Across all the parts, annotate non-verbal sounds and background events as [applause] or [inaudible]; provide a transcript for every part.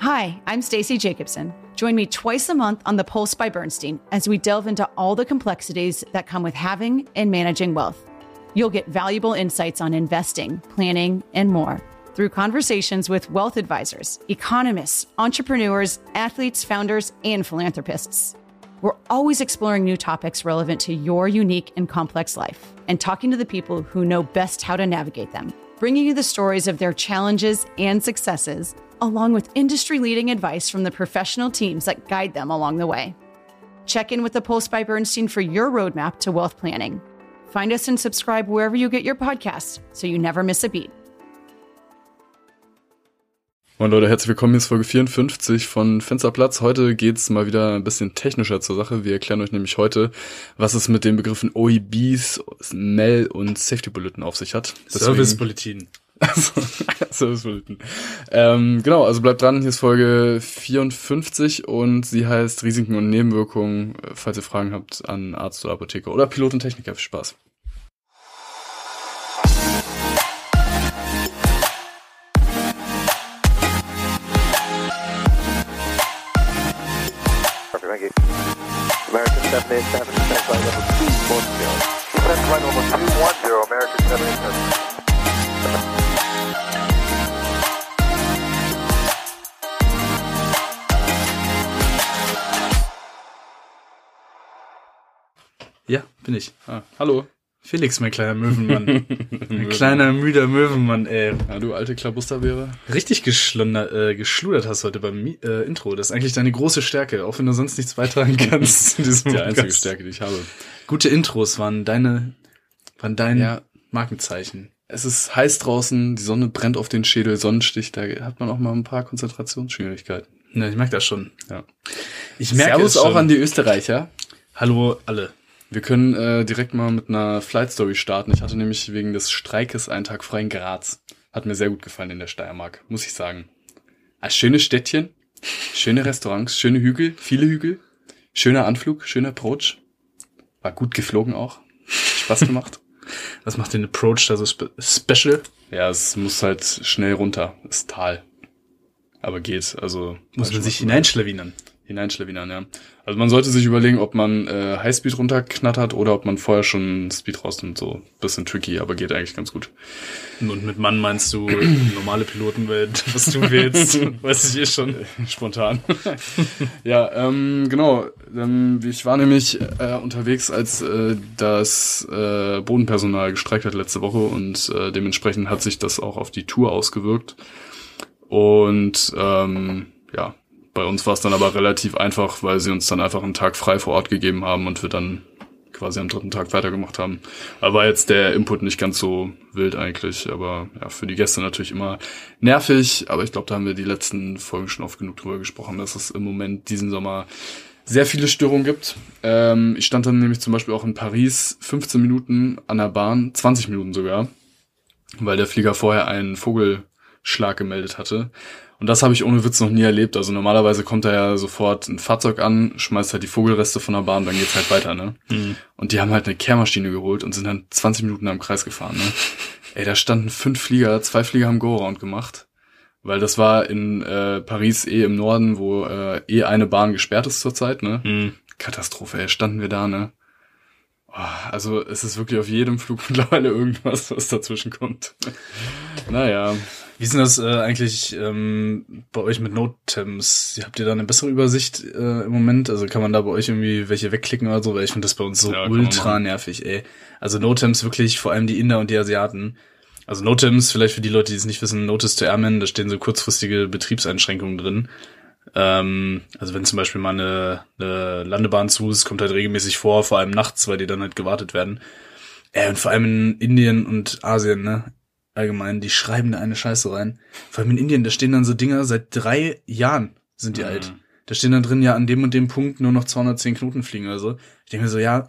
Hi, I'm Stacey Jacobson. Join me twice a month on The Pulse by Bernstein as we delve into all the complexities that come with having and managing wealth. You'll get valuable insights on investing, planning, and more through conversations with wealth advisors, economists, entrepreneurs, athletes, founders, and philanthropists. We're always exploring new topics relevant to your unique and complex life and talking to the people who know best how to navigate them, bringing you the stories of their challenges and successes, along with industry leading advice from the professional teams that guide them along the way. Check in with the Pulse by Bernstein for your roadmap to wealth planning. Find us and subscribe wherever you get your podcasts so you never miss a beat. Moin Leute, herzlich willkommen. Hier ist Folge 54 von Fensterplatz. Heute geht's mal wieder ein bisschen technischer zur Sache. Wir erklären euch nämlich heute, was es mit den Begriffen OEBs, MEL und Safety Bulletin auf sich hat. Service Bulletin. [laughs] Also, Service Bulletin. Ähm, genau, also bleibt dran. Hier ist Folge 54 und sie heißt Risiken und Nebenwirkungen. Falls ihr Fragen habt an Arzt oder Apotheker oder Pilot und Techniker, viel Spaß. American 787, descent flight level 210. Descent flight level 210, American 787. bin ich. Ah, hallo. Felix, mein kleiner Möwenmann. [laughs] mein kleiner, müder Möwenmann, ey. Ja, du alte Klabusterbeere. Richtig geschlundert, äh, geschludert hast heute beim Mi- äh, Intro. Das ist eigentlich deine große Stärke, auch wenn du sonst nichts beitragen [laughs] kannst. zu diesem Die einzige Podcast. Stärke, die ich habe. Gute Intros waren deine, waren dein Ja. Markenzeichen. Es ist heiß draußen, die Sonne brennt auf den Schädel, Sonnenstich, da hat man auch mal ein paar Konzentrationsschwierigkeiten. Ja, ich merke das schon. Ja. Ich merke Servus es schon. auch an die Österreicher. Hallo alle. Wir können äh, direkt mal mit einer Flight Story starten. Ich hatte nämlich wegen des Streikes einen Tag frei in Graz. Hat mir sehr gut gefallen in der Steiermark, muss ich sagen. Ein schönes Städtchen, schöne Restaurants, schöne Hügel, viele Hügel, schöner Anflug, schöner Approach. War gut geflogen auch. Spaß gemacht. [laughs] Was macht den Approach da so spe special? ja, es muss halt schnell runter. Ist Tal. Aber geht, also. Muss man sich hineinschlawinern. Hineinschlawinern, ja. Also man sollte sich überlegen, ob man äh, Highspeed runterknattert oder ob man vorher schon Speed rausnimmt. So bisschen tricky, aber geht eigentlich ganz gut. Und mit Mann meinst du normale Pilotenwelt, [laughs] was du willst, [laughs] weiß ich eh schon. Spontan. [laughs] ja, ähm, genau. Ähm, ich war nämlich äh, unterwegs, als äh, das äh, Bodenpersonal gestreikt hat letzte Woche und äh, dementsprechend hat sich das auch auf die Tour ausgewirkt. Und ähm, ja, bei uns war es dann aber relativ einfach, weil sie uns dann einfach einen Tag frei vor Ort gegeben haben und wir dann quasi am dritten Tag weitergemacht haben. Aber war jetzt der Input nicht ganz so wild eigentlich, aber ja, für die Gäste natürlich immer nervig. Aber ich glaube, da haben wir die letzten Folgen schon oft genug drüber gesprochen, dass es im Moment diesen Sommer sehr viele Störungen gibt. Ähm, ich stand dann nämlich zum Beispiel auch in Paris 15 Minuten an der Bahn, 20 Minuten sogar, weil der Flieger vorher einen Vogelschlag gemeldet hatte. Und das habe ich ohne Witz noch nie erlebt. Also normalerweise kommt da ja sofort ein Fahrzeug an, schmeißt halt die Vogelreste von der Bahn, dann geht's halt weiter, ne? Und die haben halt eine Kehrmaschine geholt und sind dann 20 Minuten am Kreis gefahren, ne? [laughs] Ey, da standen fünf Flieger, zwei Flieger haben Go-Round gemacht. Weil das war in äh, Paris eh im Norden, wo äh, eh eine Bahn gesperrt ist zurzeit, ne? Mhm. Katastrophe, ey, standen wir da, ne? Oh, also es ist wirklich auf jedem Flug [laughs] mittlerweile irgendwas, was dazwischen kommt. naja. Wie ist denn das äh, eigentlich ähm, bei euch mit Notems? Habt ihr da eine bessere Übersicht äh, im Moment? Also kann man da bei euch irgendwie welche wegklicken oder so? Weil ich finde das bei uns so Ja, ultra nervig, ey. Also Notems wirklich, vor allem die Inder und die Asiaten. Also Notems, vielleicht für die Leute, die es nicht wissen, Notice to Airmen, da stehen so kurzfristige Betriebseinschränkungen drin. Ähm, also wenn zum Beispiel mal eine, eine Landebahn zu ist, kommt halt regelmäßig vor, vor allem nachts, weil die dann halt gewartet werden. Äh, und vor allem in Indien und Asien, ne? Allgemein, die schreiben da eine Scheiße rein. Vor allem in Indien, da stehen dann so Dinger, seit drei Jahren sind die Mhm. alt. Da stehen dann drin, ja, an dem und dem Punkt nur noch 210 Knoten fliegen oder so. Ich denke mir so, ja,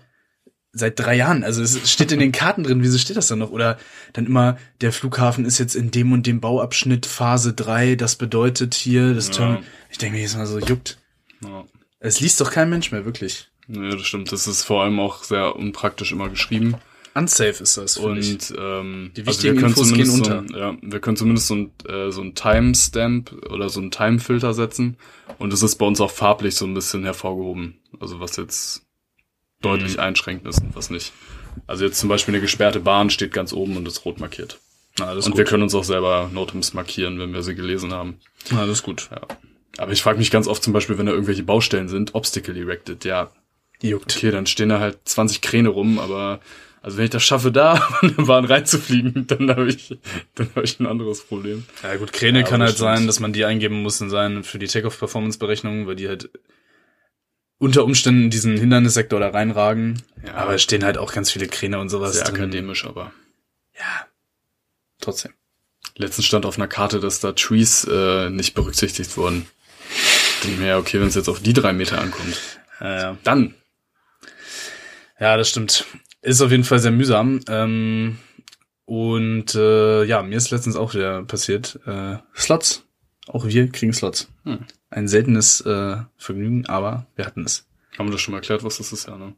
seit drei Jahren. Also es steht in den Karten drin, wieso steht das dann noch? Oder dann immer, der Flughafen ist jetzt in dem und dem Bauabschnitt Phase 3, das bedeutet hier, das Ja. Terminal. Ich denke mir jetzt mal so, juckt. Ja. Es liest doch kein Mensch mehr, wirklich. Ja, das stimmt. Das ist vor allem auch sehr unpraktisch immer geschrieben. Unsafe ist das. Und ähm, Die also wichtigen können Infos gehen unter. So, ein- ja, wir können zumindest so ein, äh, so ein Timestamp oder so ein Timefilter setzen. Und es ist bei uns auch farblich so ein bisschen hervorgehoben. Also was jetzt deutlich Mhm. einschränkend ist und was nicht. Also jetzt zum Beispiel eine gesperrte Bahn steht ganz oben und ist rot markiert. Na, und gut. wir können uns auch selber Notems markieren, wenn wir sie gelesen haben. Na, alles gut. Ja. Aber ich frage mich ganz oft zum Beispiel, wenn da irgendwelche Baustellen sind, Obstacle erected, ja, Juckt. okay, dann stehen da halt 20 Kräne rum, aber also wenn ich das schaffe, da [laughs] von der Bahn reinzufliegen, dann habe ich, dann habe ich ein anderes Problem. Ja gut, Kräne Ja, kann halt stimmt. sein, dass man die eingeben muss in sein für die Takeoff-Performance-Berechnung, weil die halt unter Umständen in diesen Hindernissektor da reinragen. Ja. Aber es stehen halt auch ganz viele Kräne und sowas Sehr drin. akademisch, aber Ja. Trotzdem. letztens stand auf einer Karte, dass da Trees äh, nicht berücksichtigt wurden. Denke mir, ja, okay, wenn es jetzt auf die drei Meter ankommt, Ja, ja. dann. ja, das stimmt. Ist auf jeden Fall sehr mühsam. Ähm, und äh, ja, mir ist letztens auch wieder passiert. Äh, Slots. Auch wir kriegen Slots. Hm. Ein seltenes äh, Vergnügen, aber wir hatten es. Haben wir das schon mal erklärt, was das ist, ja, ne?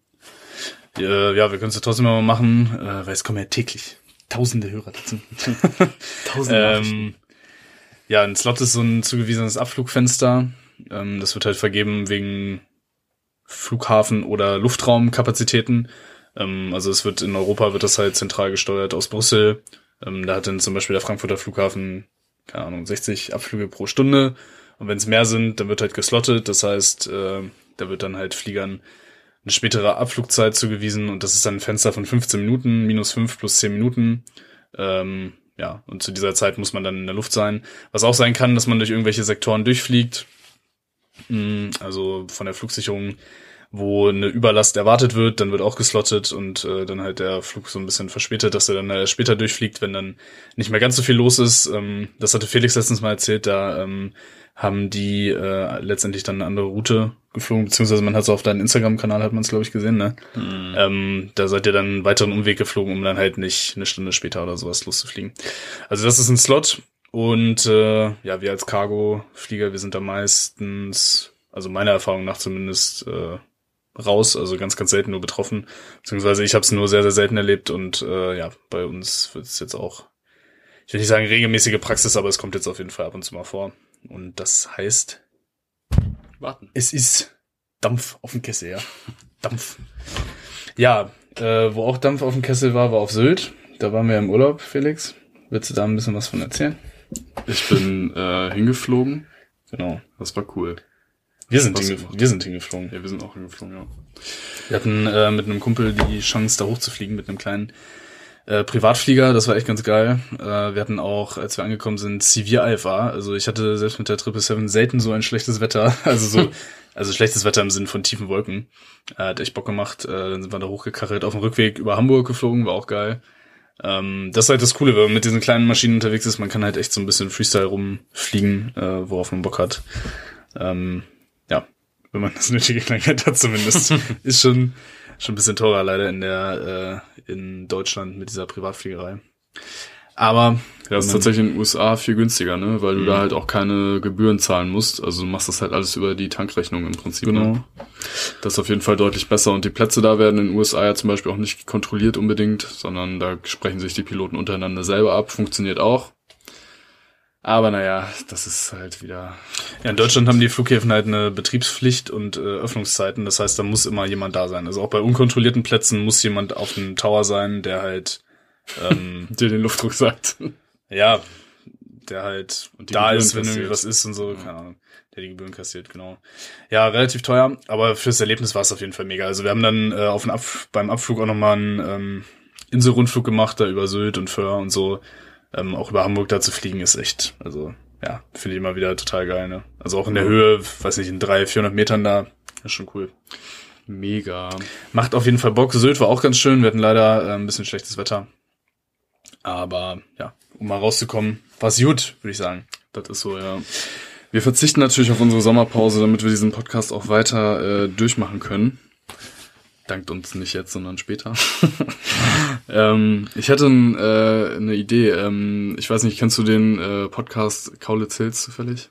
Äh, ja, wir können es ja trotzdem mal machen, äh, weil es kommen ja täglich tausende Hörer dazu. [laughs] Tausend ähm, ja, ein Slot ist so ein zugewiesenes Abflugfenster. Ähm, das wird halt vergeben wegen Flughafen- oder Luftraumkapazitäten. Ähm, also es wird in Europa wird das halt zentral gesteuert aus Brüssel. Ähm, da hat dann zum Beispiel der Frankfurter Flughafen, keine Ahnung, 60 Abflüge pro Stunde. Und wenn es mehr sind, dann wird halt geslottet. Das heißt, äh, da wird dann halt Fliegern eine spätere Abflugzeit zugewiesen und das ist dann ein Fenster von 15 Minuten, minus 5 plus 10 Minuten. Ähm, ja, und zu dieser Zeit muss man dann in der Luft sein. Was auch sein kann, dass man durch irgendwelche Sektoren durchfliegt. Mm, Also von der Flugsicherung, wo eine Überlast erwartet wird, dann wird auch geslottet und äh, dann halt der Flug so ein bisschen verspätet, dass er dann äh, später durchfliegt, wenn dann nicht mehr ganz so viel los ist. Ähm, das hatte Felix letztens mal erzählt, da ähm, haben die äh, letztendlich dann eine andere Route geflogen, beziehungsweise man hat es auf deinem Instagram-Kanal, hat man es, glaube ich, gesehen, ne? Ähm, da seid ihr dann einen weiteren Umweg geflogen, um dann halt nicht eine Stunde später oder sowas loszufliegen. Also das ist ein Slot und äh, ja, wir als Cargo-Flieger, wir sind da meistens, also meiner Erfahrung nach zumindest, äh, raus, also ganz, ganz selten nur betroffen. Beziehungsweise ich habe es nur sehr, sehr selten erlebt und äh, ja, bei uns wird es jetzt auch, ich will nicht sagen regelmäßige Praxis, aber es kommt jetzt auf jeden Fall ab und zu mal vor. Und das heißt, Warten. es ist Dampf auf dem Kessel, ja. Dampf. Ja, äh, wo auch Dampf auf dem Kessel war, war auf Sylt. Da waren wir im Urlaub, Felix. Willst du da ein bisschen was von erzählen? Ich bin äh, hingeflogen. Genau. Das war cool. Wir sind, Was hinge gemacht? wir sind hingeflogen. Ja, wir sind auch hingeflogen, ja. Wir hatten äh, mit einem Kumpel die Chance, da hochzufliegen mit einem kleinen äh, Privatflieger. Das war echt ganz geil. Äh, wir hatten auch, als wir angekommen sind, Severe IFA. Also ich hatte selbst mit der 777 selten so ein schlechtes Wetter. [laughs] Also so, [laughs] also schlechtes Wetter im Sinn von tiefen Wolken. Äh, hat echt Bock gemacht. Äh, dann sind wir da hochgekachelt, auf dem Rückweg über Hamburg geflogen, war auch geil. Ähm, das ist halt das Coole, wenn man mit diesen kleinen Maschinen unterwegs ist. Man kann halt echt so ein bisschen Freestyle rumfliegen, äh, worauf man Bock hat. Ähm, wenn man das nötige Kleingeld hat zumindest. [laughs] ist schon, schon ein bisschen teurer leider in der, äh, in Deutschland mit dieser Privatfliegerei. Aber, Ja, das ist tatsächlich in den USA viel günstiger, ne? Weil du Mhm. da halt auch keine Gebühren zahlen musst. Also du machst das halt alles über die Tankrechnung im Prinzip. Genau. Ne? Das ist auf jeden Fall deutlich besser. Und die Plätze da werden in den USA ja zum Beispiel auch nicht kontrolliert unbedingt, sondern da sprechen sich die Piloten untereinander selber ab. Funktioniert auch. Aber naja, das ist halt wieder. Ja, in Deutschland haben die Flughäfen halt eine Betriebspflicht und äh, Öffnungszeiten. Das heißt, da muss immer jemand da sein. Also auch bei unkontrollierten Plätzen muss jemand auf dem Tower sein, der halt, ähm, [laughs] dir den Luftdruck sagt. ja, der halt Und die da Gebühren ist, wenn irgendwie was ist und so, keine Ahnung. Der die Gebühren kassiert, genau. Ja, relativ teuer, aber fürs Erlebnis war es auf jeden Fall mega. Also wir haben dann äh, auf den Ab beim Abflug auch nochmal einen ähm, Inselrundflug gemacht, da über Sylt und Föhr und so. Ähm, auch über Hamburg da zu fliegen ist echt, also ja, finde ich immer wieder total geil, ne? Also auch in der Höhe, weiß nicht, in 300, 400 Metern da, ist schon cool. Mega. Macht auf jeden Fall Bock. Sylt war auch ganz schön. Wir hatten leider äh, ein bisschen schlechtes Wetter. Aber ja, um mal rauszukommen, war's gut, würde ich sagen. Das ist so, ja. Wir verzichten natürlich auf unsere Sommerpause, damit wir diesen Podcast auch weiter äh, durchmachen können. Dankt uns nicht jetzt, sondern später. [laughs] ähm, ich hatte n, äh, eine Idee. Ähm, ich weiß nicht, kennst du den äh, Podcast Kaulitz Hills zufällig?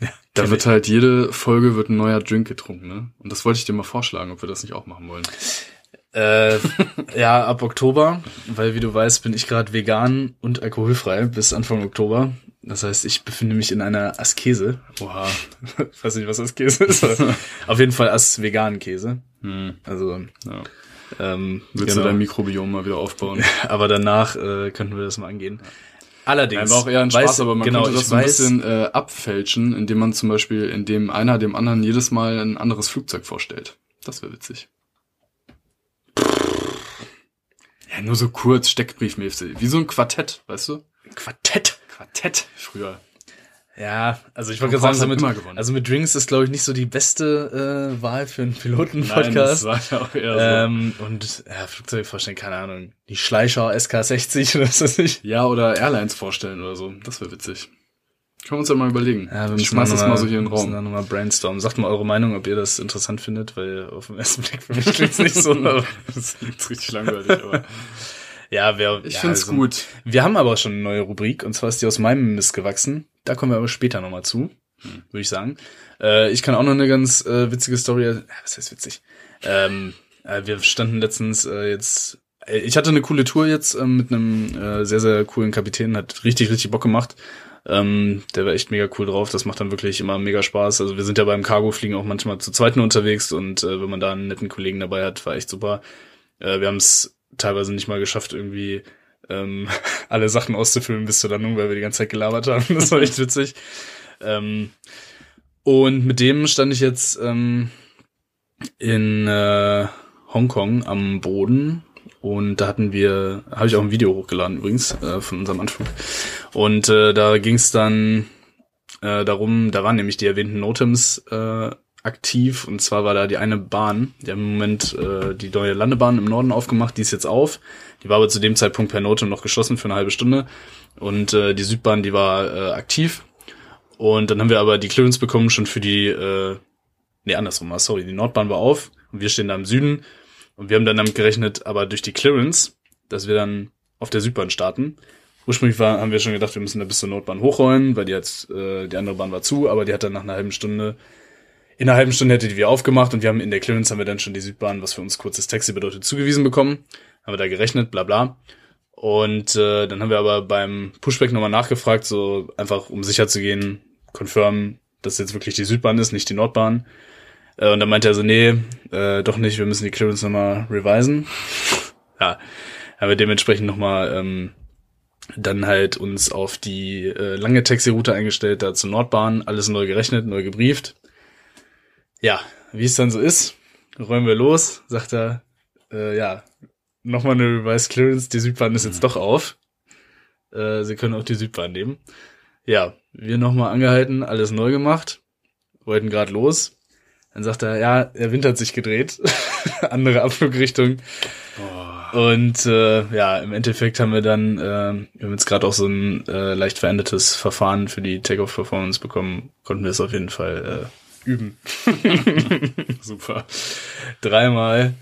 [laughs] da kenn wird halt jede Folge wird ein neuer Drink getrunken, ne? Und das wollte ich dir mal vorschlagen, ob wir das nicht auch machen wollen. Äh, ja, ab Oktober, weil wie du weißt, bin ich gerade vegan und alkoholfrei bis Anfang Oktober. Das heißt, ich befinde mich in einer Askese. Oha, [laughs] ich weiß nicht, was Askese ist. Auf jeden Fall As-veganen Käse. Also, Ja. ähm, Willst genau. du dein Mikrobiom mal wieder aufbauen? [laughs] aber danach äh, könnten wir das mal angehen. Allerdings. War auch eher ein Spaß, weiß- aber man genau, könnte das so ein weiß, bisschen äh, abfälschen, indem man zum Beispiel, indem einer dem anderen jedes Mal ein anderes Flugzeug vorstellt. Das wäre witzig. Ja, nur so kurz, Steckbriefmäßig. Wie so ein Quartett, weißt du? Quartett. Quartett früher. Ja, also ich wollte gerade sagen, so mit, also mit Drinks ist, glaube ich, nicht so die beste äh, Wahl für einen Nein, Piloten-Podcast. das war ja auch eher so. Ähm, und ja, Flugzeug vorstellen, keine Ahnung. Die Schleicher SK60 oder was weiß ich. Ja, oder Airlines vorstellen oder so. Das wäre witzig. Können wir uns ja mal überlegen. Ja, wir ich schmeiß da das noch mal so hier in den Raum. da nochmal brainstormen. Sagt mal eure Meinung, ob ihr das interessant findet, weil auf den ersten Blick für mich klingt's nicht so. [laughs] Das ist richtig langweilig, aber ja, wer, ich ja, find's also- gut. Wir haben aber schon eine neue Rubrik, und zwar ist die aus meinem Mist gewachsen. Da kommen wir aber später nochmal zu, würde ich sagen. Äh, ich kann auch noch eine ganz äh, witzige Story, was heißt witzig? Ähm, äh, wir standen letztens äh, jetzt, äh, ich hatte eine coole Tour jetzt äh, mit einem äh, sehr, sehr coolen Kapitän, hat richtig, richtig Bock gemacht. Ähm, der war echt mega cool drauf, das macht dann wirklich immer mega Spaß. Also wir sind ja beim Cargo-Fliegen auch manchmal zu zweit nur unterwegs und äh, wenn man da einen netten Kollegen dabei hat, war echt super. Äh, wir haben es teilweise nicht mal geschafft, irgendwie ähm, [laughs] alle Sachen auszufüllen bis zur Landung, weil wir die ganze Zeit gelabert haben. [laughs] Das war echt witzig. Ähm, und mit dem stand ich jetzt ähm, in äh, Hongkong am Boden und da hatten wir, habe ich auch ein Video hochgeladen übrigens äh, von unserem Anflug. Und äh, da ging es dann äh, darum, da waren nämlich die erwähnten Notems äh, aktiv und zwar war da die eine Bahn, die haben im Moment äh, die neue Landebahn im Norden aufgemacht, die ist jetzt auf. Die war aber zu dem Zeitpunkt per Notem noch geschlossen für eine halbe Stunde und äh, die Südbahn, die war äh, aktiv. Und dann haben wir aber die Clearance bekommen schon für die, äh, nee, andersrum, sorry, die Nordbahn war auf und wir stehen da im Süden und wir haben dann damit gerechnet, aber durch die Clearance, dass wir dann auf der Südbahn starten. Ursprünglich war, haben wir schon gedacht, wir müssen da bis zur Nordbahn hochrollen, weil die jetzt, äh, die andere Bahn war zu, aber die hat dann nach einer halben Stunde, in einer halben Stunde hätte die wieder aufgemacht und wir haben in der Clearance haben wir dann schon die Südbahn, was für uns kurzes Taxi bedeutet, zugewiesen bekommen. Haben wir da gerechnet, bla bla. Und äh, dann haben wir aber beim Pushback nochmal nachgefragt, so einfach um sicher zu gehen, confirm, dass jetzt wirklich die Südbahn ist, nicht die Nordbahn. Äh, und dann meinte er so, nee, äh, doch nicht, wir müssen die Clearance nochmal revisen. ja, haben wir dementsprechend nochmal ähm, dann halt uns auf die äh, lange Taxi-Route eingestellt, da zur Nordbahn, alles neu gerechnet, neu gebrieft. Ja, wie es dann so ist, räumen wir los, sagt er, äh, ja, nochmal eine Revised Clearance, die Südbahn ist jetzt doch auf. Äh, Sie können auch die Südbahn nehmen. Ja, wir nochmal angehalten, alles neu gemacht, wollten gerade los. Dann sagt er, ja, der Wind hat sich gedreht, [laughs] andere Abflugrichtung. Und äh, ja, im Endeffekt haben wir dann, äh, wir haben jetzt gerade auch so ein äh, leicht verändertes Verfahren für die Takeoff-Performance bekommen, konnten wir es auf jeden Fall äh, üben. [laughs] Super. Dreimal.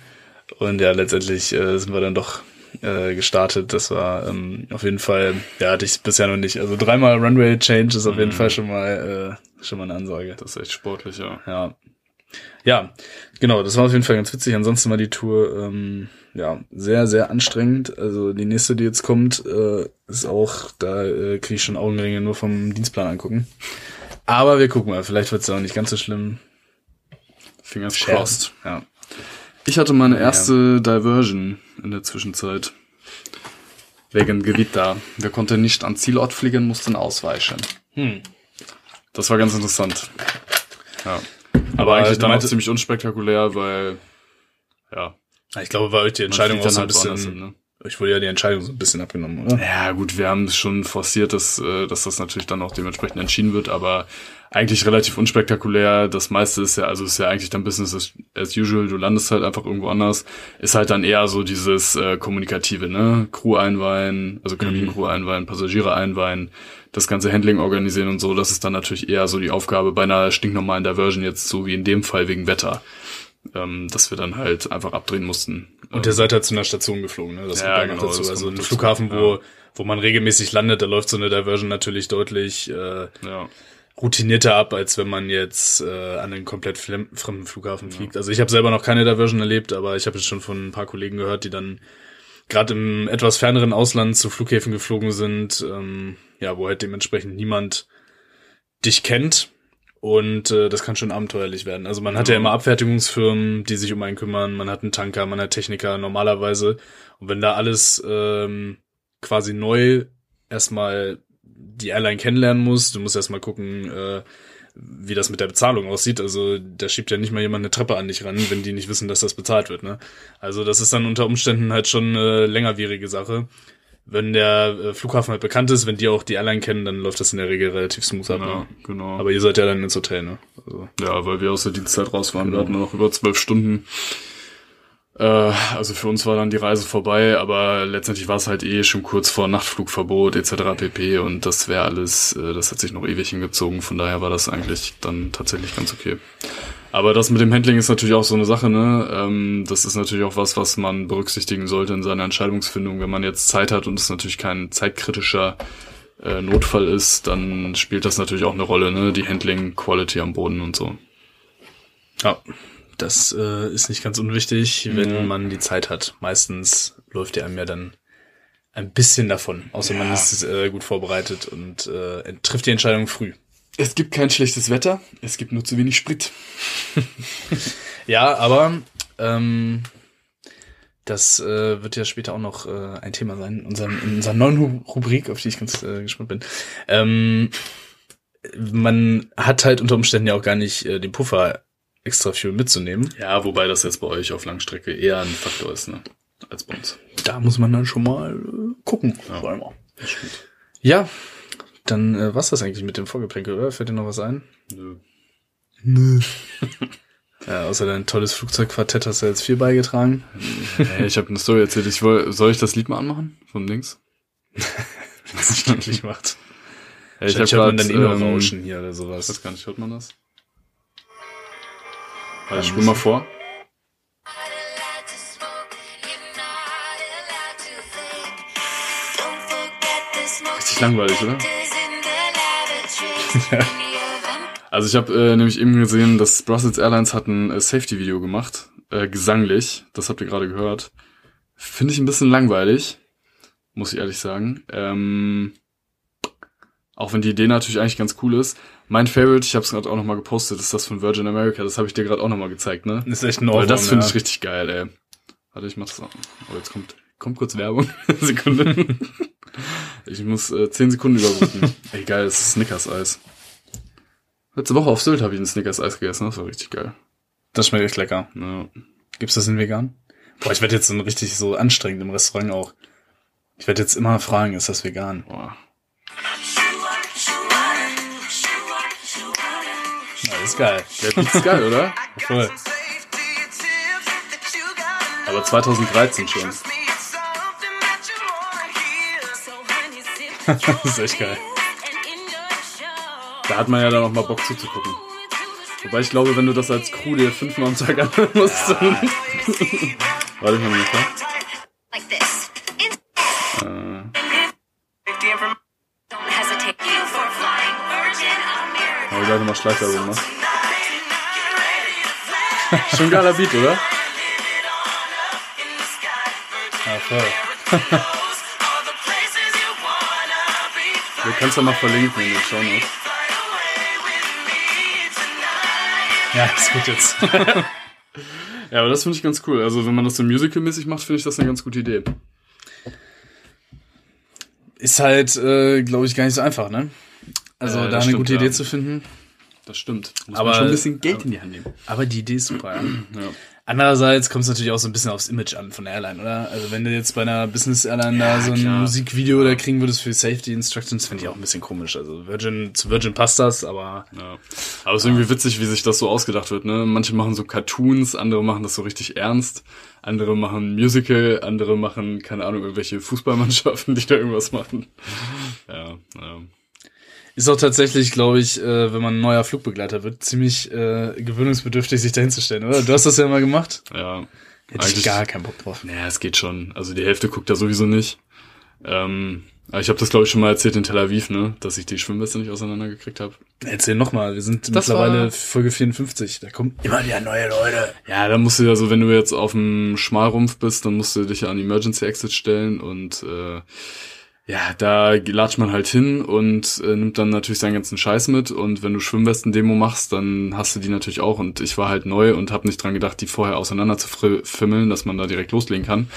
Und ja, letztendlich äh, sind wir dann doch äh, gestartet. Das war ähm, auf jeden Fall, ja, hatte ich bisher noch nicht. Also dreimal Runway Change ist auf jeden Fall schon mal äh, schon mal eine Ansage. Das ist echt sportlich, ja. Ja. Ja, genau, das war auf jeden Fall ganz witzig. Ansonsten war die Tour ähm, ja sehr, sehr anstrengend. Also die nächste, die jetzt kommt, äh, ist auch, da äh, kriege ich schon Augenringe nur vom Dienstplan angucken. Aber wir gucken mal, vielleicht wird es auch nicht ganz so schlimm. Fingers crossed. Ja. Ich hatte meine erste Diversion in der Zwischenzeit. Wegen Gewitter. Wir konnten nicht an Zielort fliegen, mussten ausweichen. Hm. Das war ganz interessant. Ja. Aber, Aber eigentlich dann auch ziemlich unspektakulär, weil, ja. Ich glaube, war euch die Entscheidung auch so ein halt bisschen, hin, ne? Euch wurde ja die Entscheidung so ein bisschen abgenommen, oder? Ja, gut, wir haben schon forciert, dass, äh, dass das natürlich dann auch dementsprechend entschieden wird, aber eigentlich relativ unspektakulär. Das meiste ist ja, also ist ja eigentlich dann Business as, as usual. Du landest halt einfach irgendwo anders. Ist halt dann eher so dieses äh, Kommunikative, ne? Crew einweihen, also Kabinencrew einweihen, Passagiere einweihen, das ganze Handling organisieren und so. Das ist dann natürlich eher so die Aufgabe bei einer stinknormalen Diversion jetzt, so wie in dem Fall wegen Wetter. Ähm, dass wir dann halt einfach abdrehen mussten. Und ihr seid halt zu einer Station geflogen, ne? Das Ja, kommt ja genau, dazu. Also ein dazu, Flughafen, wo, ja. wo man regelmäßig landet, da läuft so eine Diversion natürlich deutlich äh, ja. routinierter ab, als wenn man jetzt äh, an einen komplett fremden Flughafen fliegt. Also ich habe selber noch keine Diversion erlebt, aber ich habe jetzt schon von ein paar Kollegen gehört, die dann gerade im etwas ferneren Ausland zu Flughäfen geflogen sind, ähm, ja, wo halt dementsprechend niemand dich kennt. Und äh, das kann schon abenteuerlich werden. Also man hat ja immer Abfertigungsfirmen, die sich um einen kümmern, man hat einen Tanker, man hat Techniker normalerweise. Und wenn da alles ähm, quasi neu erstmal die Airline kennenlernen muss, du musst erstmal gucken, äh, wie das mit der Bezahlung aussieht. Also da schiebt ja nicht mal jemand eine Treppe an dich ran, wenn die nicht wissen, dass das bezahlt wird. Ne? Also das ist dann unter Umständen halt schon eine längerwierige Sache. Wenn der äh, Flughafen halt bekannt ist, wenn die auch die Airline kennen, dann läuft das in der Regel relativ smooth ab. Ja, Ne? genau. Aber ihr seid ja dann ins Hotel, ne? Also, Ja, weil wir aus der Dienstzeit raus waren. Wir hatten noch über zwölf Stunden. Äh, also für uns war dann die Reise vorbei, aber letztendlich war es halt eh schon kurz vor Nachtflugverbot etc. pp. Und das wäre alles, äh, das hat sich noch ewig hingezogen. Von daher war das eigentlich dann tatsächlich ganz okay. Aber das mit dem Handling ist natürlich auch so eine Sache, ne? Ähm, das ist natürlich auch was, was man berücksichtigen sollte in seiner Entscheidungsfindung. Wenn man jetzt Zeit hat und es natürlich kein zeitkritischer äh, Notfall ist, dann spielt das natürlich auch eine Rolle, ne? Die Handling-Quality am Boden und so. ja, das äh, ist nicht ganz unwichtig, wenn Ja. man die Zeit hat. Meistens läuft der einem ja dann ein bisschen davon, außer man Ja. ist äh, gut vorbereitet und äh, trifft die Entscheidung früh. Es gibt kein schlechtes Wetter, es gibt nur zu wenig Sprit. [laughs] Ja, aber ähm, das äh, wird ja später auch noch äh, ein Thema sein in, unserem, in unserer neuen Ru- Rubrik, auf die ich ganz äh, gespannt bin. Ähm, man hat halt unter Umständen ja auch gar nicht äh, den Puffer extra Fuel mitzunehmen. Ja, wobei das jetzt bei euch auf Langstrecke eher ein Faktor ist, ne? Als bei uns. Da muss man dann schon mal äh, gucken. Ja. Vor allem auch. Ja, dann äh, war's das eigentlich mit dem Vorgeplänkel, oder? Fällt dir noch was ein? Nö. Nö. [laughs] ja, außer dein tolles Flugzeugquartett hast du jetzt viel beigetragen. Hey, ich habe eine Story erzählt. Ich woll, soll ich das Lied mal anmachen? Vom Dings? [laughs] Was es glücklich macht. Hey, [laughs] ich Wahrscheinlich hab hört man dann eh noch ähm, Rauschen hier oder Ich sowas. weiß gar nicht, hört man das? Also, ich spul mal vor. Richtig langweilig, oder? [laughs] Also ich habe äh, nämlich eben gesehen, dass Brussels Airlines hat ein äh, Safety-Video gemacht, äh, gesanglich. Das habt ihr gerade gehört. Finde ich ein bisschen langweilig, muss ich ehrlich sagen. Ähm, auch wenn die Idee natürlich eigentlich ganz cool ist. Mein Favorite, ich habe es gerade auch nochmal gepostet, ist das von Virgin America. Das habe ich dir gerade auch nochmal gezeigt, ne? ist echt ein Weil das finde ja. ich richtig geil, ey. Warte, ich mach das auch. Oh, jetzt kommt, kommt kurz Werbung. [laughs] Sekunde. Ich muss äh, 10 Sekunden überbrücken. [laughs] ey, geil, das ist Snickers-Eis. Letzte Woche auf Sylt habe ich ein Snickers-Eis gegessen, das war richtig geil. Das schmeckt echt lecker. Ja. Gibt's das in vegan? Boah, ich werde jetzt so richtig so anstrengend im Restaurant auch. Ich werde jetzt immer fragen, ist das vegan? Boah. Ja, das ist geil. Der Beat ist geil, oder? [laughs] Voll. Aber 2013 schon. [laughs] das ist echt geil. Da hat man ja dann auch mal Bock zuzugucken. Wobei ich glaube, wenn du das als Crew dir fünfmal am Tag anhören musst, dann... Warte, ich mal nicht, äh, ich gleich nochmal Schleichwerbung gemacht. [laughs] Schon geiler Beat, oder? Ja, voll. [laughs] Du kannst ja mal verlinken in den Show Notes. Ja, ist gut jetzt. [laughs] Ja, aber das finde ich ganz cool. Also wenn man das so musical-mäßig macht, finde ich das eine ganz gute Idee. Ist halt, äh, glaube ich, gar nicht so einfach, ne? Also Äh, da eine stimmt, gute ja. Idee zu finden. Das stimmt. Muss Aber- man schon ein bisschen Geld in die Hand nehmen. Aber die Idee ist super, ja. Ja. Andererseits kommt es natürlich auch so ein bisschen aufs Image an von der Airline, oder? Also wenn du jetzt bei einer Business Airline Ja, da so ein klar. Musikvideo da kriegen würdest für Safety Instructions, finde ich auch ein bisschen komisch. Also Virgin, zu Virgin passt das, aber Ja. Aber es ist irgendwie witzig, wie sich das so ausgedacht wird. Ne? Manche machen so Cartoons, andere machen das so richtig ernst, andere machen Musical, andere machen, keine Ahnung, irgendwelche Fußballmannschaften, [laughs] die da irgendwas machen. Ja, ja. Ist auch tatsächlich, glaube ich, äh, wenn man ein neuer Flugbegleiter wird, ziemlich äh, gewöhnungsbedürftig, sich dahin zu stellen, oder? Du hast das ja mal gemacht? ja. Hätte ich gar keinen Bock drauf. Naja, es geht schon. Also die Hälfte guckt da sowieso nicht. Ähm, Aber Ich habe das, glaube ich, schon mal erzählt in Tel Aviv, ne, dass ich die Schwimmweste nicht auseinandergekriegt habe. Erzähl nochmal, wir sind Das mittlerweile Folge 54. Da kommen immer wieder neue Leute. Ja, dann musst du ja so, wenn du jetzt auf dem Schmalrumpf bist, dann musst du dich ja an Emergency Exit stellen und äh, ja, da latscht man halt hin und äh, nimmt dann natürlich seinen ganzen Scheiß mit und wenn du Schwimmwesten-Demo machst, dann hast du die natürlich auch und ich war halt neu und habe nicht dran gedacht, die vorher auseinander zu fimmeln, dass man da direkt loslegen kann.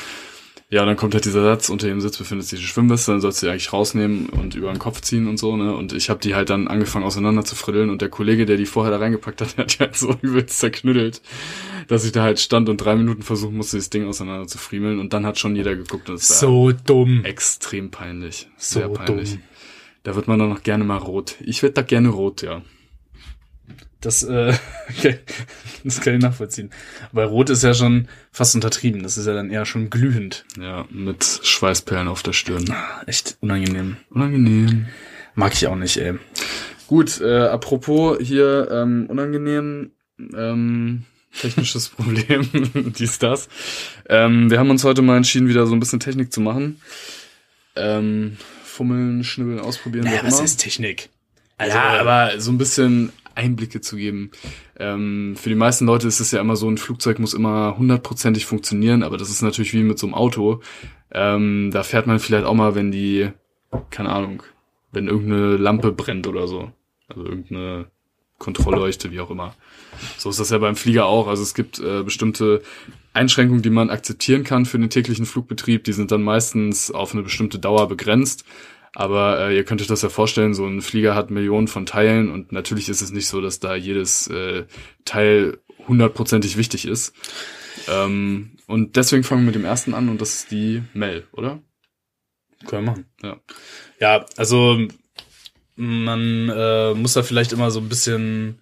Ja, und dann kommt halt dieser Satz, unter dem Sitz befindet sich die Schwimmweste, dann sollst du die eigentlich rausnehmen und über den Kopf ziehen und so, ne? Und ich habe die halt dann angefangen auseinander zu friddeln und der Kollege, der die vorher da reingepackt hat, [laughs] der hat die halt so übelst zerknüttelt, dass ich da halt stand und drei Minuten versuchen musste, das Ding auseinander zu friemeln und dann hat schon jeder geguckt und es war So dumm. extrem peinlich. So Sehr peinlich. dumm. Da wird man dann noch gerne mal rot. Ich werd da gerne rot, ja. Das, äh, [laughs] okay. das kann ich nachvollziehen. Weil Rot ist ja schon fast untertrieben. Das ist ja dann eher schon glühend. Ja, mit Schweißperlen auf der Stirn. Echt unangenehm. Unangenehm. Mag ich auch nicht, ey. Gut, äh, apropos hier ähm, unangenehm, ähm, technisches [laughs] Problem, [laughs] dies, das. Ähm, wir haben uns heute mal entschieden, wieder so ein bisschen Technik zu machen. Ähm, fummeln, schnibbeln, ausprobieren, wie Naja, was immer. ist Technik? Also, ja, aber so ein bisschen Einblicke zu geben. Ähm, für die meisten Leute ist es ja immer so, ein Flugzeug muss immer hundertprozentig funktionieren, aber das ist natürlich wie mit so einem Auto. Ähm, da fährt man vielleicht auch mal, wenn die, keine Ahnung, wenn irgendeine Lampe brennt oder so. Also irgendeine Kontrollleuchte, wie auch immer. So ist das ja beim Flieger auch. Also es gibt äh, bestimmte Einschränkungen, die man akzeptieren kann für den täglichen Flugbetrieb. Die sind dann meistens auf eine bestimmte Dauer begrenzt. Aber äh, ihr könnt euch das ja vorstellen, so ein Flieger hat Millionen von Teilen und natürlich ist es nicht so, dass da jedes äh, Teil hundertprozentig wichtig ist. Ähm, und deswegen fangen wir mit dem ersten an und das ist die Mel, oder? Können wir machen. Ja. Ja, also man äh, muss da vielleicht immer so ein bisschen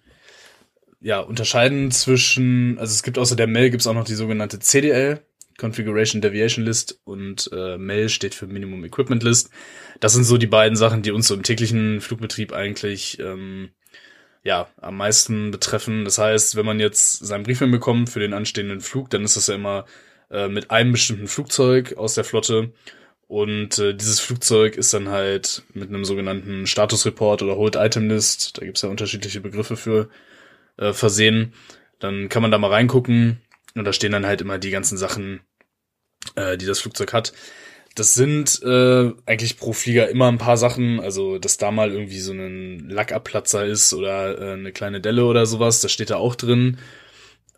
ja unterscheiden zwischen, also es gibt außer der Mel gibt's auch noch die sogenannte CDL, Configuration Deviation List und äh, Mel steht für Minimum Equipment List. Das sind so die beiden Sachen, die uns so im täglichen Flugbetrieb eigentlich ähm, ja am meisten betreffen. Das heißt, wenn man jetzt seinen Briefing bekommt für den anstehenden Flug, dann ist das ja immer äh, mit einem bestimmten Flugzeug aus der Flotte und äh, dieses Flugzeug ist dann halt mit einem sogenannten Statusreport oder Hold Item List, da gibt's ja unterschiedliche Begriffe für, äh, versehen. Dann kann man da mal reingucken und da stehen dann halt immer die ganzen Sachen, äh, die das Flugzeug hat. Das sind äh, eigentlich pro Flieger immer ein paar Sachen, also dass da mal irgendwie so ein Lackabplatzer ist oder äh, eine kleine Delle oder sowas, das steht da auch drin.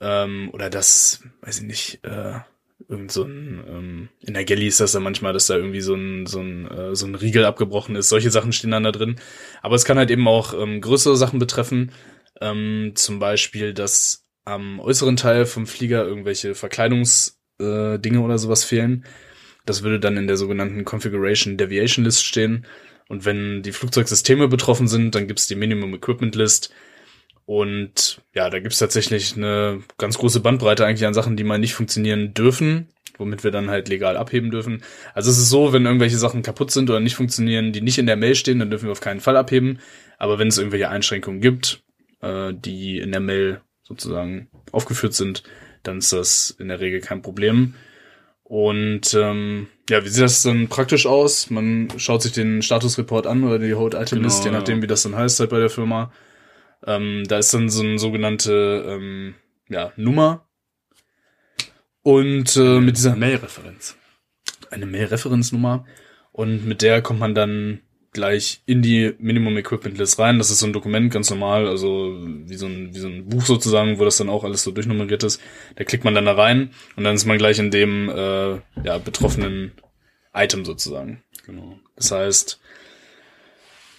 Ähm, oder das, weiß ich nicht, äh, irgend so ein, ähm, in der Galley ist das dann manchmal, dass da irgendwie so ein, so ein, äh, so ein Riegel abgebrochen ist. Solche Sachen stehen dann da drin. Aber es kann halt eben auch ähm, größere Sachen betreffen. Ähm, zum Beispiel, dass am äußeren Teil vom Flieger irgendwelche Verkleidungsdinge äh, Dinge oder sowas fehlen. Das würde dann in der sogenannten Configuration Deviation List stehen. Und wenn die Flugzeugsysteme betroffen sind, dann gibt's die Minimum Equipment List. Und ja, da gibt's tatsächlich eine ganz große Bandbreite eigentlich an Sachen, die mal nicht funktionieren dürfen, womit wir dann halt legal abheben dürfen. Also es ist so, wenn irgendwelche Sachen kaputt sind oder nicht funktionieren, die nicht in der Mail stehen, dann dürfen wir auf keinen Fall abheben. Aber wenn es irgendwelche Einschränkungen gibt, äh, die in der Mail sozusagen aufgeführt sind, dann ist das in der Regel kein Problem. Und ähm, ja, wie sieht das dann praktisch aus? Man schaut sich den Statusreport an oder die Hold Item List, Genau, je nachdem, ja. wie das dann heißt halt bei der Firma. Ähm, da ist dann so eine sogenannte ähm, ja, Nummer. Und äh, mit dieser Mail-Referenz. eine Mail-Referenznummer und mit der kommt man dann gleich in die Minimum Equipment List rein. Das ist so ein Dokument, ganz normal, also wie so ein, wie so ein Buch sozusagen, wo das dann auch alles so durchnummeriert ist. Da klickt man dann da rein und dann ist man gleich in dem äh, ja, betroffenen Item sozusagen. Genau. Das heißt,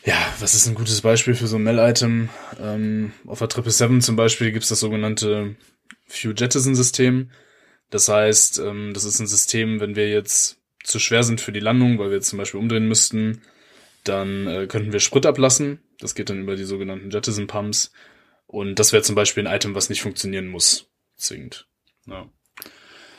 ja, was ist ein gutes Beispiel für so ein Mail-Item? Ähm, auf der 777 zum Beispiel gibt's das sogenannte Few Jettison-System. Das heißt, ähm, das ist ein System, wenn wir jetzt zu schwer sind für die Landung, weil wir jetzt zum Beispiel umdrehen müssten, dann äh, könnten wir Sprit ablassen. Das geht dann über die sogenannten Jettison-Pumps. Und das wäre zum Beispiel ein Item, was nicht funktionieren muss, zwingend. Ja.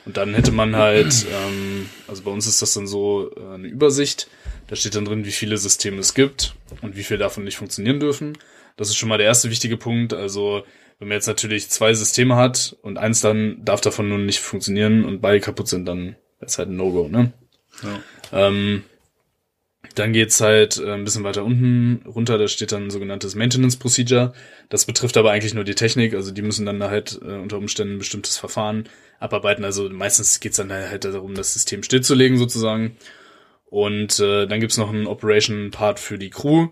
Und dann hätte man halt, ähm, also bei uns ist das dann so äh, eine Übersicht. Da steht dann drin, wie viele Systeme es gibt und wie viel davon nicht funktionieren dürfen. Das ist schon mal der erste wichtige Punkt. Also wenn man jetzt natürlich zwei Systeme hat und eins dann darf davon nun nicht funktionieren und beide kaputt sind, dann ist halt ein No-Go, ne? Ja. Ähm, Dann geht's halt äh, ein bisschen weiter unten runter, da steht dann ein sogenanntes Maintenance Procedure. Das betrifft aber eigentlich nur die Technik, also die müssen dann da halt äh, unter Umständen ein bestimmtes Verfahren abarbeiten. Also meistens geht's dann halt darum, das System stillzulegen sozusagen. Und äh, dann gibt's noch einen Operation-Part für die Crew.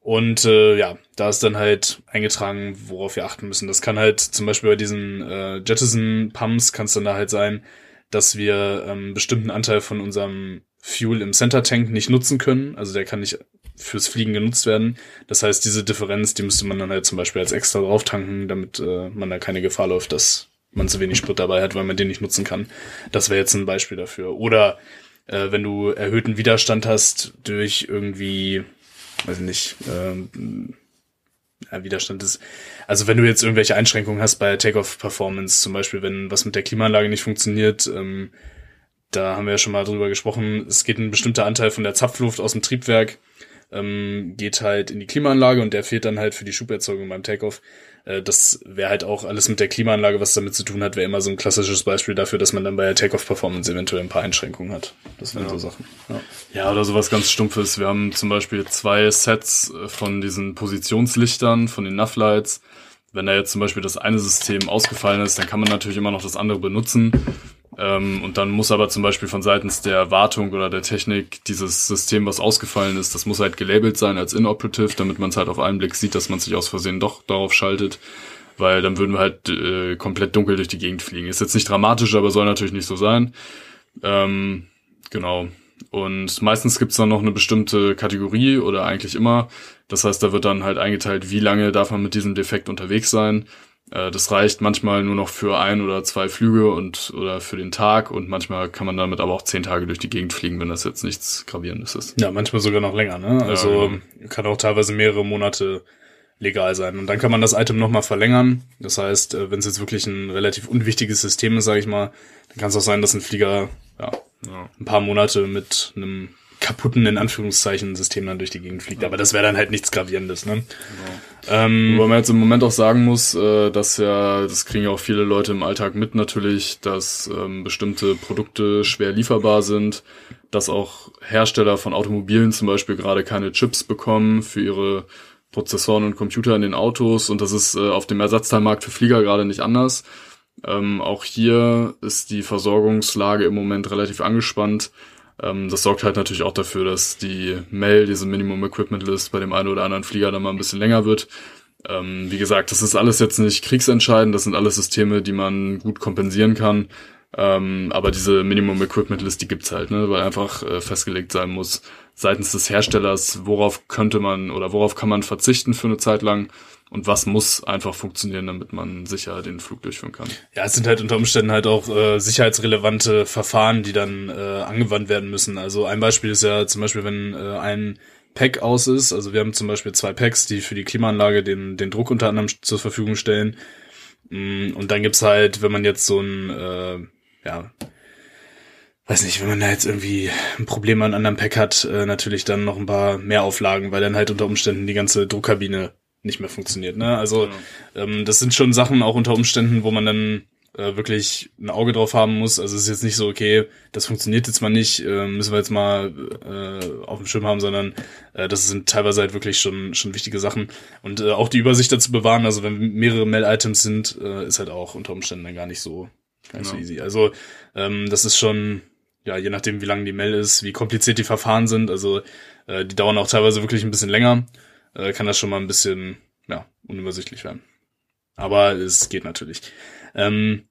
Und äh, ja, da ist dann halt eingetragen, worauf wir achten müssen. Das kann halt zum Beispiel bei diesen äh, Jettison-Pumps kann es dann da halt sein, dass wir ähm, bestimmten Anteil von unserem Fuel im Center Tank nicht nutzen können. Also der kann nicht fürs Fliegen genutzt werden. Das heißt, diese Differenz, die müsste man dann halt zum Beispiel als extra drauf tanken, damit äh, man da keine Gefahr läuft, dass man zu wenig Sprit dabei hat, weil man den nicht nutzen kann. Das wäre jetzt ein Beispiel dafür. Oder äh, wenn du erhöhten Widerstand hast durch irgendwie, weiß ich nicht, ähm, ja, Widerstand ist. Also wenn du jetzt irgendwelche Einschränkungen hast bei Takeoff-Performance, zum Beispiel, wenn was mit der Klimaanlage nicht funktioniert, ähm, da haben wir ja schon mal drüber gesprochen, es geht ein bestimmter Anteil von der Zapfluft aus dem Triebwerk, ähm, geht halt in die Klimaanlage und der fehlt dann halt für die Schuberzeugung beim Takeoff. Äh, das wäre halt auch alles mit der Klimaanlage, was damit zu tun hat, wäre immer so ein klassisches Beispiel dafür, dass man dann bei der Takeoff-Performance eventuell ein paar Einschränkungen hat. Das wären so Sachen. Ja. Ja, oder sowas ganz Stumpfes. Wir haben zum Beispiel zwei Sets äh, von diesen Positionslichtern, von den Nav-Lights. Wenn da jetzt zum Beispiel das eine System ausgefallen ist, dann kann man natürlich immer noch das andere benutzen. Ähm, und dann muss aber zum Beispiel von seitens der Wartung oder der Technik dieses System, was ausgefallen ist, das muss halt gelabelt sein als inoperative, damit man es halt auf einen Blick sieht, dass man sich aus Versehen doch darauf schaltet. Weil dann würden wir halt äh, komplett dunkel durch die Gegend fliegen. Ist jetzt nicht dramatisch, aber soll natürlich nicht so sein. Ähm, genau. Und meistens gibt's dann noch eine bestimmte Kategorie oder eigentlich immer. Das heißt, da wird dann halt eingeteilt, wie lange darf man mit diesem Defekt unterwegs sein. Äh, Das reicht manchmal nur noch für ein oder zwei Flüge und oder für den Tag und manchmal kann man damit aber auch zehn Tage durch die Gegend fliegen, wenn das jetzt nichts Gravierendes ist. Ja, manchmal sogar noch länger, ne? Also genau. kann auch teilweise mehrere Monate legal sein. Und dann kann man das Item nochmal verlängern. Das heißt, äh, wenn es jetzt wirklich ein relativ unwichtiges System ist, sage ich mal, dann kann es auch sein, dass ein Flieger ja, Ja. ein paar Monate mit einem kaputten, in Anführungszeichen, System dann durch die Gegend fliegt. Aber das wäre dann halt nichts Gravierendes, ne? Ähm, Wobei man jetzt im Moment auch sagen muss, äh, dass ja, das kriegen ja auch viele Leute im Alltag mit natürlich, dass ähm, bestimmte Produkte schwer lieferbar sind, dass auch Hersteller von Automobilen zum Beispiel gerade keine Chips bekommen für ihre Prozessoren und Computer in den Autos und das ist äh, auf dem Ersatzteilmarkt für Flieger gerade nicht anders. Ähm, auch hier ist die Versorgungslage im Moment relativ angespannt. Ähm, das sorgt halt natürlich auch dafür, dass die MEL, diese Minimum Equipment List, bei dem einen oder anderen Flieger dann mal ein bisschen länger wird. Ähm, wie gesagt, das ist alles jetzt nicht kriegsentscheidend, das sind alles Systeme, die man gut kompensieren kann. Ähm, aber diese Minimum Equipment List, die gibt's halt, ne, weil einfach äh, festgelegt sein muss, seitens des Herstellers, worauf könnte man oder worauf kann man verzichten für eine Zeit lang und was muss einfach funktionieren, damit man sicher den Flug durchführen kann. Ja, es sind halt unter Umständen halt auch äh, sicherheitsrelevante Verfahren, die dann äh, angewandt werden müssen. Also ein Beispiel ist ja zum Beispiel, wenn äh, ein Pack aus ist, also wir haben zum Beispiel zwei Packs, die für die Klimaanlage den, den Druck unter anderem zur Verfügung stellen. Mm, Und dann gibt's halt, wenn man jetzt so ein, äh, ja, weiß nicht, wenn man da jetzt irgendwie ein Problem an einem anderen Pack hat, äh, natürlich dann noch ein paar mehr Auflagen, weil dann halt unter Umständen die ganze Druckkabine nicht mehr funktioniert. Ne? Also ähm, das sind schon Sachen auch unter Umständen, wo man dann äh, wirklich ein Auge drauf haben muss. Also es ist jetzt nicht so, okay, das funktioniert jetzt mal nicht, äh, müssen wir jetzt mal äh, auf dem Schirm haben, sondern äh, das sind teilweise halt wirklich schon schon wichtige Sachen. Und äh, auch die Übersicht dazu bewahren, also wenn mehrere Mail-Items sind, äh, ist halt auch unter Umständen dann gar nicht so, gar nicht so Ja. easy. Also ähm, das ist schon, ja, je nachdem, wie lang die Mail ist, wie kompliziert die Verfahren sind, also äh, die dauern auch teilweise wirklich ein bisschen länger, äh, kann das schon mal ein bisschen, ja, unübersichtlich werden. Aber es geht natürlich. Ähm,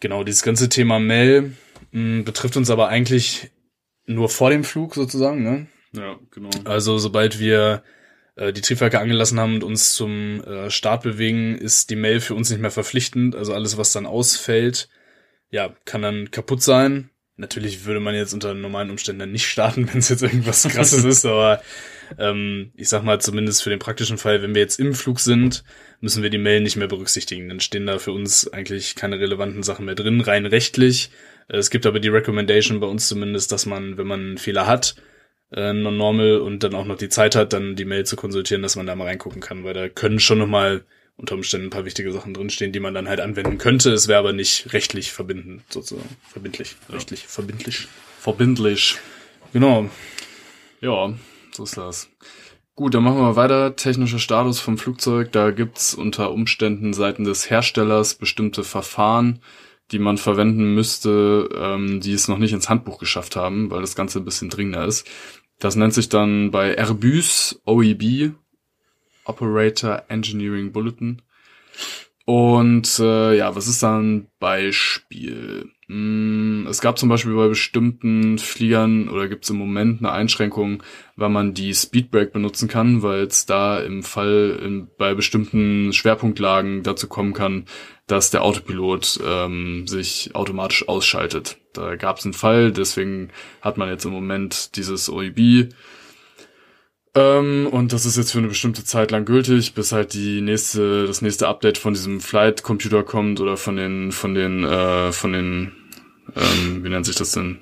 genau, dieses ganze Thema Mail mh, betrifft uns aber eigentlich nur vor dem Flug sozusagen, ne? Ja, genau. Also sobald wir äh, die Triebwerke angelassen haben und uns zum äh, Start bewegen, ist die Mail für uns nicht mehr verpflichtend. Also alles, was dann ausfällt, ja, kann dann kaputt sein. Natürlich würde man jetzt unter normalen Umständen nicht starten, [laughs] wenn es jetzt irgendwas krasses ist, aber ähm, ich sag mal zumindest für den praktischen Fall, wenn wir jetzt im Flug sind, müssen wir die Mail nicht mehr berücksichtigen. Dann stehen da für uns eigentlich keine relevanten Sachen mehr drin, rein rechtlich. Äh, Es gibt aber die Recommendation bei uns zumindest, dass man, wenn man einen Fehler hat, äh, non-normal und dann auch noch die Zeit hat, dann die Mail zu konsultieren, dass man da mal reingucken kann, weil da können schon nochmal unter Umständen ein paar wichtige Sachen drinstehen, die man dann halt anwenden könnte. Es wäre aber nicht rechtlich verbindend, sozusagen. Verbindlich. Rechtlich verbindlich. Verbindlich. Genau. Ja, so ist das. Gut, dann machen wir weiter. Technischer Status vom Flugzeug. Da gibt's unter Umständen seiten des Herstellers bestimmte Verfahren, die man verwenden müsste, ähm, die es noch nicht ins Handbuch geschafft haben, weil das Ganze ein bisschen dringender ist. Das nennt sich dann bei Airbus OEB, Operator Engineering Bulletin. Und äh, ja, was ist da ein Beispiel? Mm, Es gab zum Beispiel bei bestimmten Fliegern oder gibt es im Moment eine Einschränkung, weil man die Speedbrake benutzen kann, weil es da im Fall in, bei bestimmten Schwerpunktlagen dazu kommen kann, dass der Autopilot ähm, sich automatisch ausschaltet. Da gab es einen Fall, deswegen hat man jetzt im Moment dieses OEB ähm, und das ist jetzt für eine bestimmte Zeit lang gültig, bis halt die nächste, das nächste Update von diesem Flight Computer kommt oder von den, von den, äh, von den, ähm, wie nennt sich das denn?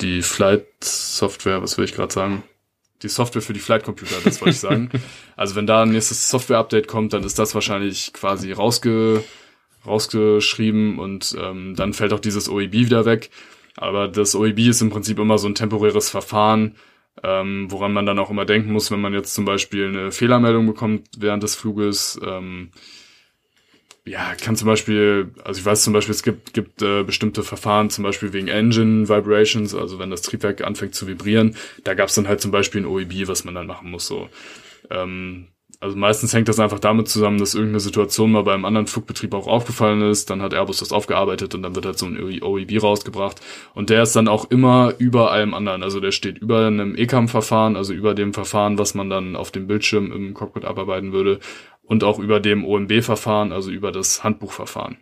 Die Flight Software, was will ich gerade sagen? Die Software für die Flight Computer, das wollte ich sagen. [laughs] Also wenn da ein nächstes Software-Update kommt, dann ist das wahrscheinlich quasi rausge, rausgeschrieben und ähm, dann fällt auch dieses OEB wieder weg. Aber das OEB ist im Prinzip immer so ein temporäres Verfahren, ähm, woran man dann auch immer denken muss, wenn man jetzt zum Beispiel eine Fehlermeldung bekommt während des Fluges. Ähm, ja, kann zum Beispiel, also ich weiß zum Beispiel, es gibt, gibt äh, bestimmte Verfahren, zum Beispiel wegen Engine Vibrations, also wenn das Triebwerk anfängt zu vibrieren, da gab es dann halt zum Beispiel ein OEB, was man dann machen muss. So. Ähm, also meistens hängt das einfach damit zusammen, dass irgendeine Situation mal beim anderen Flugbetrieb auch aufgefallen ist, dann hat Airbus das aufgearbeitet und dann wird halt so ein OEB rausgebracht. Und der ist dann auch immer über allem anderen. Also der steht über einem ECAM-Verfahren, also über dem Verfahren, was man dann auf dem Bildschirm im Cockpit abarbeiten würde. Und auch über dem OMB-Verfahren, also über das Handbuchverfahren.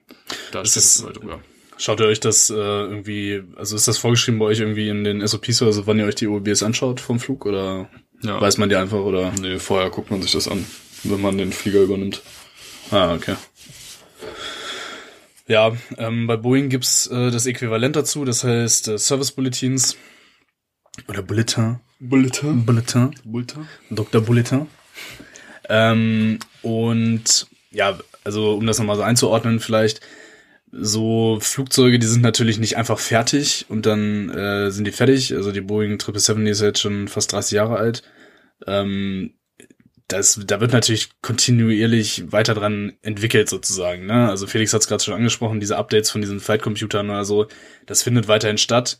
Da steht ist- es mal drüber. Schaut ihr euch das äh, irgendwie, also ist das vorgeschrieben bei euch irgendwie in den SOPs oder so, wann ihr euch die OEBs anschaut vom Flug oder Ja. weiß man die einfach oder? Nee, vorher guckt man sich das an, wenn man den Flieger übernimmt. Ah, okay. Ja, ähm, bei Boeing gibt's äh, das Äquivalent dazu, das heißt äh, Service Bulletins oder Bulletin. Bulletin. Bulletin. Bulletin. Dr. Bulletin. Ähm, und ja, also um das nochmal so einzuordnen, vielleicht so Flugzeuge, die sind natürlich nicht einfach fertig und dann äh, sind die fertig. Also die Boeing 777 die ist jetzt schon fast 30 Jahre alt. Ähm, das, da wird natürlich kontinuierlich weiter dran entwickelt sozusagen. Ne? Also Felix hat es gerade schon angesprochen, diese Updates von diesen Flight-Computern oder so, das findet weiterhin statt.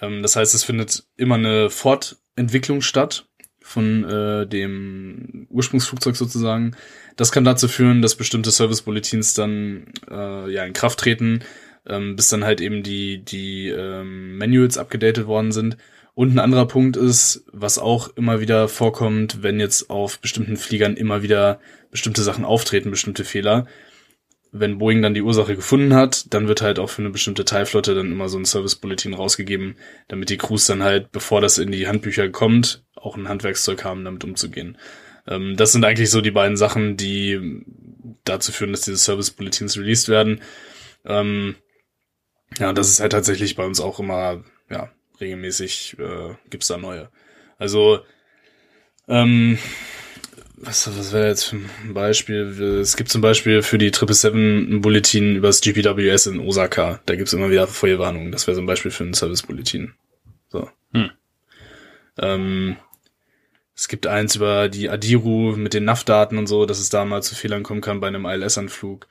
Ähm, das heißt, es findet immer eine Fortentwicklung statt von äh, dem Ursprungsflugzeug sozusagen. Das kann dazu führen, dass bestimmte Service-Bulletins dann äh, ja in Kraft treten, ähm, bis dann halt eben die die ähm, Manuals abgedatet worden sind. Und ein anderer Punkt ist, was auch immer wieder vorkommt, wenn jetzt auf bestimmten Fliegern immer wieder bestimmte Sachen auftreten, bestimmte Fehler. Wenn Boeing dann die Ursache gefunden hat, dann wird halt auch für eine bestimmte Teilflotte dann immer so ein Service-Bulletin rausgegeben, damit die Crews dann halt, bevor das in die Handbücher kommt, auch ein Handwerkszeug haben, damit umzugehen. Ähm, das sind eigentlich so die beiden Sachen, die dazu führen, dass diese Service-Bulletins released werden. Ähm, ja, das ist halt tatsächlich bei uns auch immer, ja, regelmäßig äh, gibt's da neue. Also, ähm, was, was wäre jetzt für ein Beispiel? Es gibt zum Beispiel für die 777 ein Bulletin über das GPWS in Osaka. Da gibt's immer wieder Feuerwarnungen. Das wäre so ein Beispiel für ein Service-Bulletin. So. Hm. Ähm, es gibt eins über die Adiru mit den NAV-Daten und so, dass es da mal zu Fehlern kommen kann bei einem ILS-Anflug.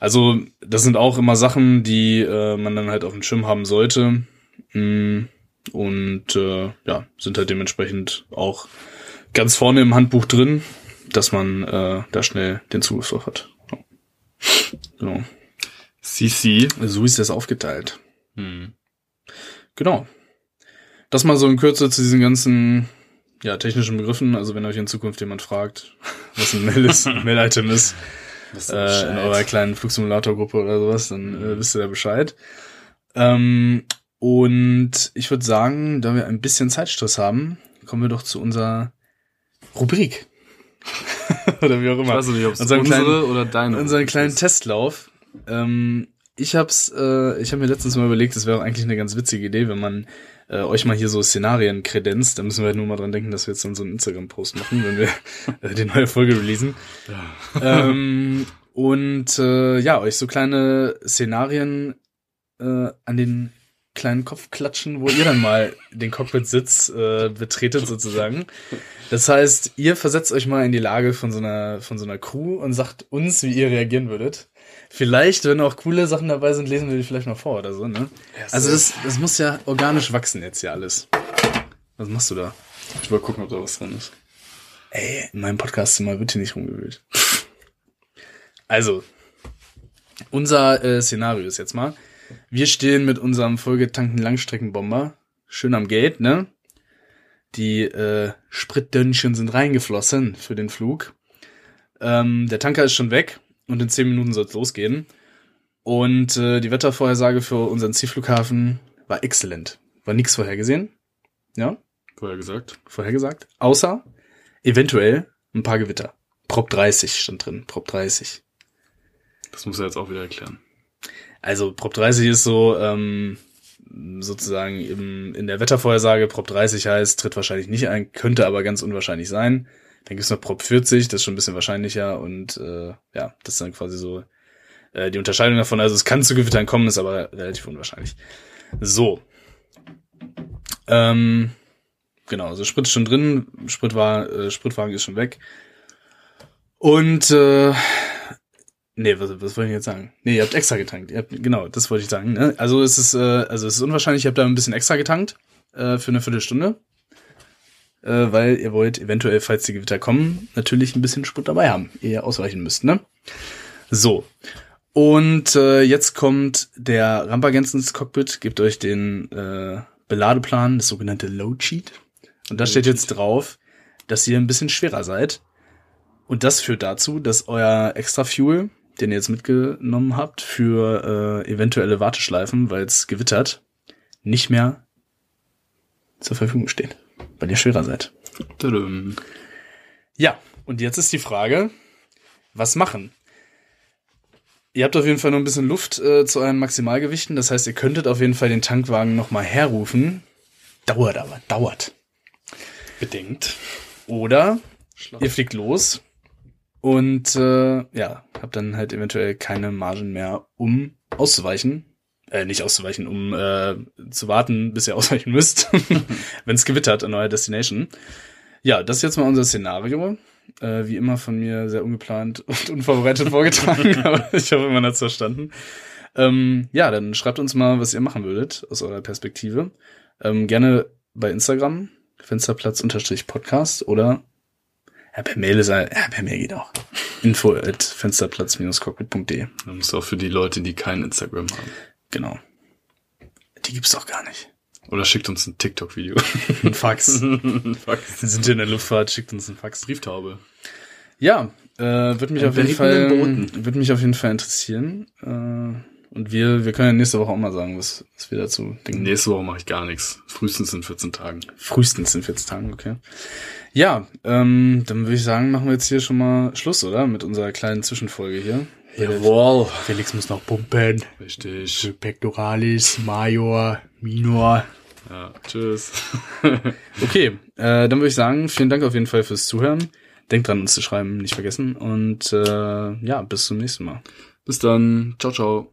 Also, das sind auch immer Sachen, die äh, man dann halt auf dem Schirm haben sollte. Mm, Und äh, ja, sind halt dementsprechend auch ganz vorne im Handbuch drin, dass man äh, da schnell den Zugriff drauf hat. Genau. CC. So ist das aufgeteilt. Hm. Genau. Das mal so in Kürze zu diesen ganzen ja, technischen Begriffen. Also wenn euch in Zukunft jemand fragt, [laughs] was ein Mail ist, ein [laughs] Mail-Item ist, äh, in eurer kleinen Flugsimulator-Gruppe oder sowas, dann äh, wisst ihr da Bescheid. Ähm, und ich würde sagen, da wir ein bisschen Zeitstress haben, kommen wir doch zu unserer Rubrik. [laughs] oder wie auch Ich immer. weiß nicht, ob es Unseren unsere kleinen- oder deine. unseren kleinen ist. Testlauf. Ähm, ich hab's, äh, ich habe mir letztens mal überlegt, es wäre eigentlich eine ganz witzige Idee, wenn man äh, euch mal hier so Szenarien kredenzt. Da müssen wir halt nur mal dran denken, dass wir jetzt dann so einen Instagram-Post machen, wenn wir [laughs] äh, die neue Folge releasen. [laughs] ähm, und äh, ja, euch so kleine Szenarien äh, an den kleinen Kopfklatschen, wo ihr dann mal den Cockpit-Sitz äh, betretet sozusagen. Das heißt, ihr versetzt euch mal in die Lage von so einer von so einer Crew und sagt uns, wie ihr reagieren würdet. Vielleicht, wenn auch coole Sachen dabei sind, lesen wir die vielleicht noch vor oder so, ne? Also das, das muss ja organisch wachsen jetzt ja alles. Was machst du da? Ich will gucken, ob da was drin ist. Ey, in meinem Podcastzimmer wird hier nicht rumgewühlt. [laughs] Also, unser äh, Szenario ist jetzt mal, wir stehen mit unserem vollgetankten Langstreckenbomber schön am Gate, ne? Die äh, Spritdönnchen sind reingeflossen für den Flug. Ähm, der Tanker ist schon weg und in zehn Minuten soll es losgehen. Und äh, die Wettervorhersage für unseren Zielflughafen war exzellent. War nichts vorhergesehen. Ja, Vorher gesagt. vorhergesagt. Außer eventuell ein paar Gewitter. Prop 30 stand drin. Prop 30. Das muss er jetzt auch wieder erklären. Also Prop 30 ist so ähm, sozusagen im, in der Wettervorhersage. Prop 30 heißt, tritt wahrscheinlich nicht ein, könnte aber ganz unwahrscheinlich sein. Dann gibt's noch Prop 40, das ist schon ein bisschen wahrscheinlicher. Und äh, ja, das ist dann quasi so äh, die Unterscheidung davon. Also es kann zu Gewittern kommen, ist aber relativ unwahrscheinlich. So. Ähm, genau, also Sprit ist schon drin, Sprit war, äh, Spritwagen ist schon weg. Und äh, nee, was, was wollte ich jetzt sagen? Nee, ihr habt extra getankt. Ihr habt, genau, das wollte ich sagen. Ne? Also es ist, äh, also es ist unwahrscheinlich, ihr habt da ein bisschen extra getankt äh, für eine Viertelstunde. Äh, weil ihr wollt eventuell, falls die Gewitter kommen, natürlich ein bisschen Sprit dabei haben, ehe ihr ausweichen müsst, ne? So. Und äh, jetzt kommt der Rampagents ins Cockpit, gebt euch den äh, Beladeplan, das sogenannte Load Sheet. Und da steht jetzt drauf, dass ihr ein bisschen schwerer seid. Und das führt dazu, dass euer Extra Fuel, den ihr jetzt mitgenommen habt, für äh, eventuelle Warteschleifen, weil es gewittert, nicht mehr zur Verfügung steht, weil ihr schwerer seid. Ja, und jetzt ist die Frage, was machen? Ihr habt auf jeden Fall noch ein bisschen Luft äh, zu euren Maximalgewichten. Das heißt, ihr könntet auf jeden Fall den Tankwagen nochmal herrufen. Dauert aber, dauert. Bedingt. Oder ihr fliegt los und äh, ja, habt dann halt eventuell keine Margen mehr, um auszuweichen. Äh, nicht auszuweichen, um äh, zu warten, bis ihr [laughs] ausweichen müsst, [laughs] wenn es gewittert an eurer Destination. Ja, das ist jetzt mal unser Szenario. Äh, wie immer von mir sehr ungeplant [laughs] und unvorbereitet vorgetragen, aber ich hoffe, man hat's verstanden. Ähm, ja, dann schreibt uns mal, was ihr machen würdet aus eurer Perspektive. Ähm, gerne bei Instagram, Fensterplatz-Podcast oder ja, per Mail ist er, ja, per Mail geht auch. Info at fensterplatz-cockpit.de. Das ist auch für die Leute, die kein Instagram haben. Genau. Die gibt's doch gar nicht. Oder schickt uns ein TikTok-Video. [laughs] Ein Fax. [laughs] Fax. Wir sind hier in der Luftfahrt, schickt uns ein Fax. Brieftaube. Ja, äh, würde mich Ein auf jeden Fall, würde mich auf jeden Fall interessieren. Äh, und wir, wir können ja nächste Woche auch mal sagen, was, was wir dazu denken. Nächste Woche mache ich gar nichts. Frühestens in 14 Tagen. Frühestens in 14 Tagen, okay. Ja, ähm, dann würde ich sagen, machen wir jetzt hier schon mal Schluss, oder? Mit unserer kleinen Zwischenfolge hier. Jawohl. Felix muss noch pumpen. Richtig. Pectoralis, Major, Minor. Ja, tschüss. [laughs] Okay, äh, dann würde ich sagen, vielen Dank auf jeden Fall fürs Zuhören. Denkt dran, uns zu schreiben, nicht vergessen. Und äh, ja, bis zum nächsten Mal. Bis dann. Ciao, ciao.